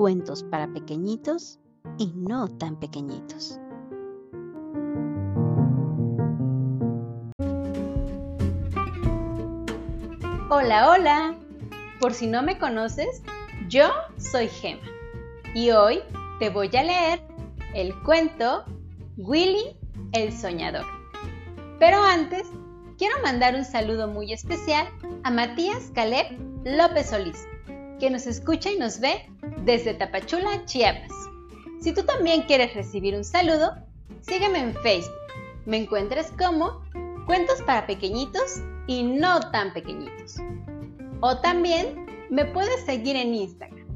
cuentos para pequeñitos y no tan pequeñitos. Hola, hola. Por si no me conoces, yo soy Gema y hoy te voy a leer el cuento Willy el Soñador. Pero antes, quiero mandar un saludo muy especial a Matías Caleb López Solís, que nos escucha y nos ve desde Tapachula, Chiapas. Si tú también quieres recibir un saludo, sígueme en Facebook. Me encuentras como Cuentos para Pequeñitos y No tan Pequeñitos. O también me puedes seguir en Instagram.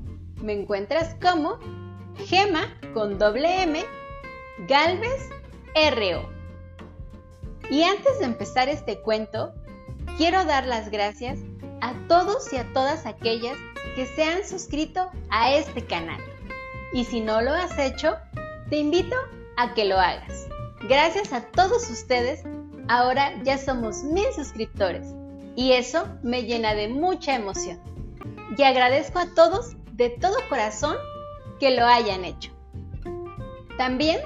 Me encuentras como Gema con doble M Galvez RO. Y antes de empezar este cuento, quiero dar las gracias a todos y a todas aquellas que se han suscrito a este canal. Y si no lo has hecho, te invito a que lo hagas. Gracias a todos ustedes, ahora ya somos mil suscriptores y eso me llena de mucha emoción. Y agradezco a todos de todo corazón que lo hayan hecho. También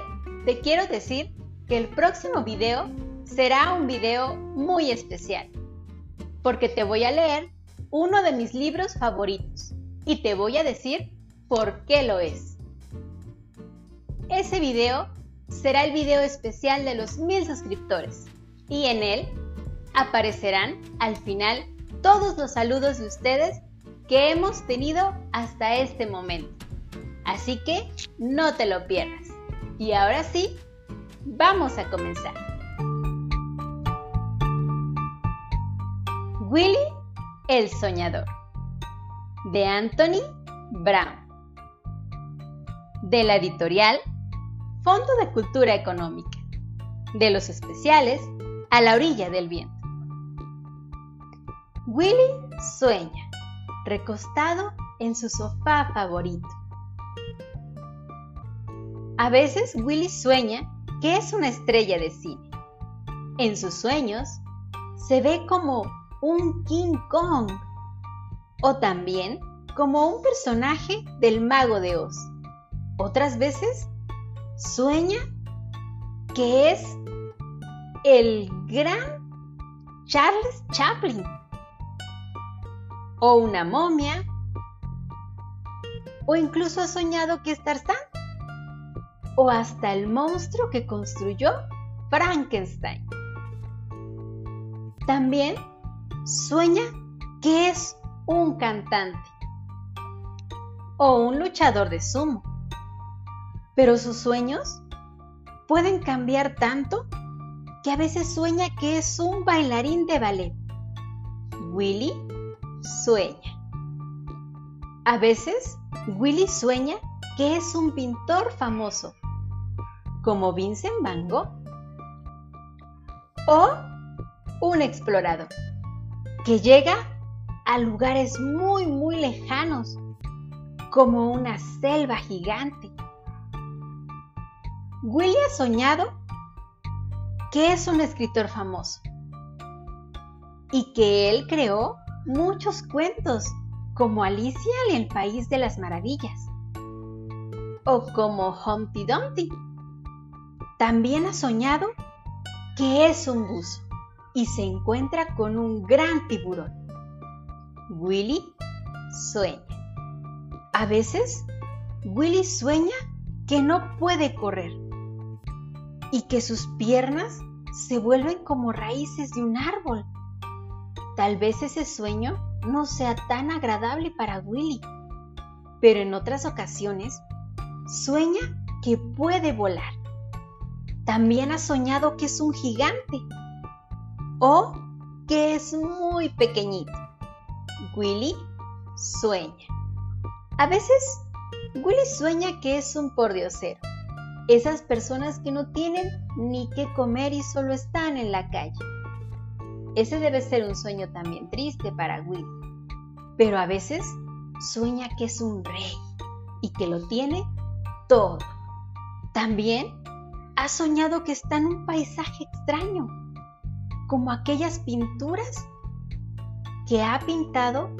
te quiero decir que el próximo video será un video muy especial, porque te voy a leer uno de mis libros favoritos y te voy a decir por qué lo es. Ese video será el video especial de los mil suscriptores y en él aparecerán al final todos los saludos de ustedes que hemos tenido hasta este momento. Así que no te lo pierdas. Y ahora sí, vamos a comenzar. Willy el Soñador de Anthony Brown de la editorial Fondo de Cultura Económica de los especiales A la orilla del viento. Willy sueña, recostado en su sofá favorito. A veces Willy sueña que es una estrella de cine. En sus sueños se ve como un King Kong o también como un personaje del mago de Oz. Otras veces sueña que es el gran Charles Chaplin o una momia o incluso ha soñado que es Tarzán o hasta el monstruo que construyó Frankenstein. También sueña que es un cantante o un luchador de sumo. Pero sus sueños pueden cambiar tanto que a veces sueña que es un bailarín de ballet. Willy sueña. A veces Willy sueña que es un pintor famoso, como Vincent Van Gogh, o un explorador que llega a lugares muy, muy lejanos, como una selva gigante. Willy ha soñado que es un escritor famoso y que él creó muchos cuentos como Alicia en el País de las Maravillas o como Humpty Dumpty. También ha soñado que es un buzo y se encuentra con un gran tiburón. Willy sueña. A veces, Willy sueña que no puede correr y que sus piernas se vuelven como raíces de un árbol. Tal vez ese sueño no sea tan agradable para Willy, pero en otras ocasiones sueña que puede volar. También ha soñado que es un gigante o que es muy pequeñito. Willy sueña. A veces Willy sueña que es un pordiosero. Esas personas que no tienen ni qué comer y solo están en la calle. Ese debe ser un sueño también triste para Willy. Pero a veces sueña que es un rey y que lo tiene todo. También ha soñado que está en un paisaje extraño como aquellas pinturas que ha pintado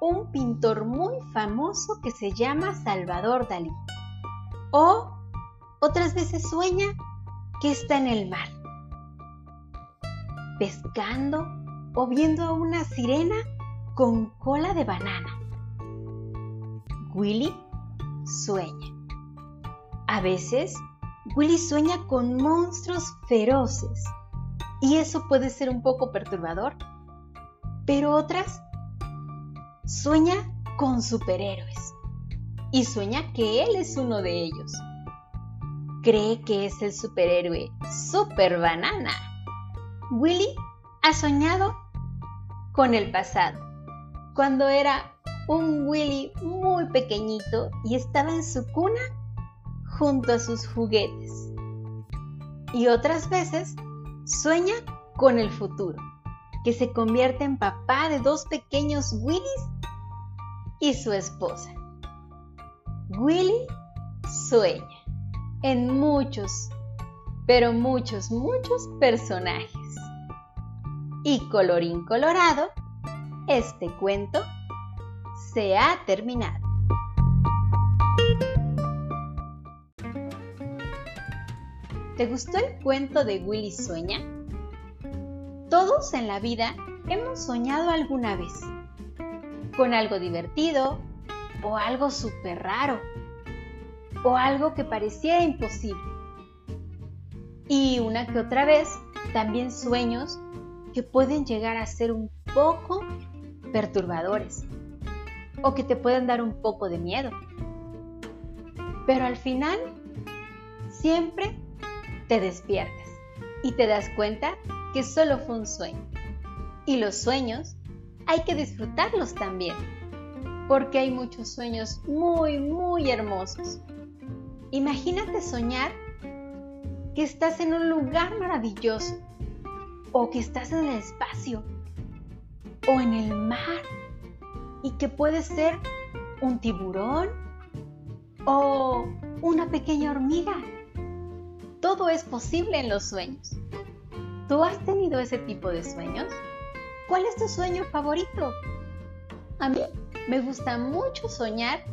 un pintor muy famoso que se llama Salvador Dalí. O otras veces sueña que está en el mar, pescando o viendo a una sirena con cola de banana. Willy sueña. A veces, Willy sueña con monstruos feroces y eso puede ser un poco perturbador, pero otras sueña con superhéroes y sueña que él es uno de ellos. Cree que es el superhéroe Super Banana. Willy ha soñado con el pasado, cuando era un Willy muy pequeñito y estaba en su cuna junto a sus juguetes. Y otras veces sueña con el futuro, que se convierte en papá de dos pequeños Willys y su esposa. Willy sueña en muchos, pero muchos, muchos personajes. Y colorín colorado, este cuento se ha terminado. ¿Te gustó el cuento de Willy Sueña? Todos en la vida hemos soñado alguna vez con algo divertido o algo súper raro o algo que parecía imposible. Y una que otra vez también sueños que pueden llegar a ser un poco perturbadores o que te pueden dar un poco de miedo. Pero al final siempre te despiertas y te das cuenta que solo fue un sueño. Y los sueños hay que disfrutarlos también, porque hay muchos sueños muy, muy hermosos. Imagínate soñar que estás en un lugar maravilloso, o que estás en el espacio, o en el mar, y que puede ser un tiburón o una pequeña hormiga. Todo es posible en los sueños. ¿Tú has tenido ese tipo de sueños? ¿Cuál es tu sueño favorito? A mí me gusta mucho soñar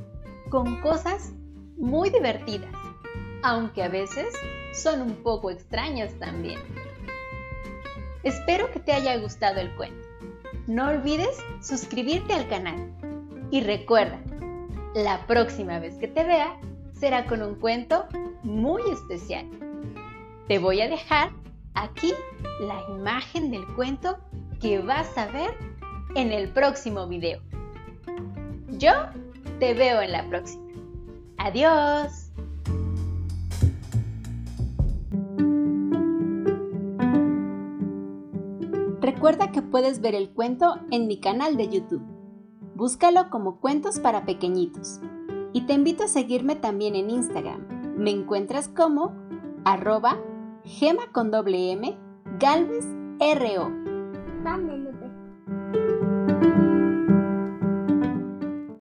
con cosas muy divertidas, aunque a veces son un poco extrañas también. Espero que te haya gustado el cuento. No olvides suscribirte al canal. Y recuerda, la próxima vez que te vea será con un cuento muy especial. Te voy a dejar aquí la imagen del cuento que vas a ver en el próximo video. Yo te veo en la próxima. Adiós. Recuerda que puedes ver el cuento en mi canal de YouTube. Búscalo como Cuentos para Pequeñitos. Y te invito a seguirme también en Instagram. Me encuentras como arroba gema con doble M Galvez RO.